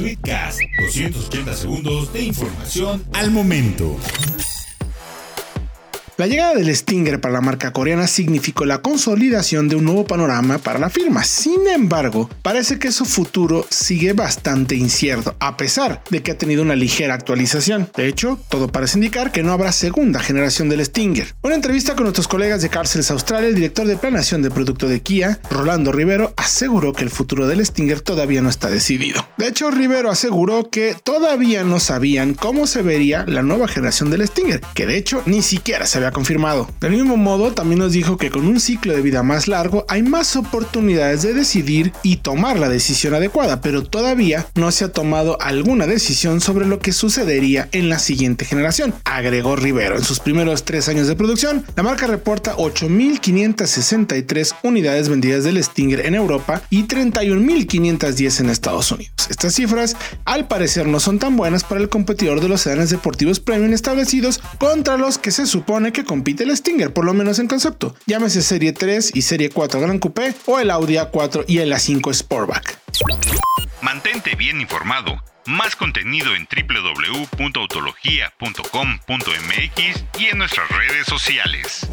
Tweetcast, 280 segundos de información al momento. La llegada del Stinger para la marca coreana significó la consolidación de un nuevo panorama para la firma. Sin embargo, parece que su futuro sigue bastante incierto, a pesar de que ha tenido una ligera actualización. De hecho, todo parece indicar que no habrá segunda generación del Stinger. Una entrevista con nuestros colegas de Cárceles Australia, el director de planeación de producto de Kia, Rolando Rivero, aseguró que el futuro del Stinger todavía no está decidido. De hecho, Rivero aseguró que todavía no sabían cómo se vería la nueva generación del Stinger, que de hecho ni siquiera se había confirmado. Del mismo modo, también nos dijo que con un ciclo de vida más largo hay más oportunidades de decidir y tomar la decisión adecuada, pero todavía no se ha tomado alguna decisión sobre lo que sucedería en la siguiente generación, agregó Rivero. En sus primeros tres años de producción, la marca reporta 8.563 unidades vendidas del Stinger en Europa y 31.510 en Estados Unidos. Estas cifras, al parecer, no son tan buenas para el competidor de los sedanes deportivos premium establecidos contra los que se supone compite el Stinger, por lo menos en concepto. Llámese Serie 3 y Serie 4 Gran Coupé o el Audi A4 y el A5 Sportback. Mantente bien informado. Más contenido en www.autologia.com.mx y en nuestras redes sociales.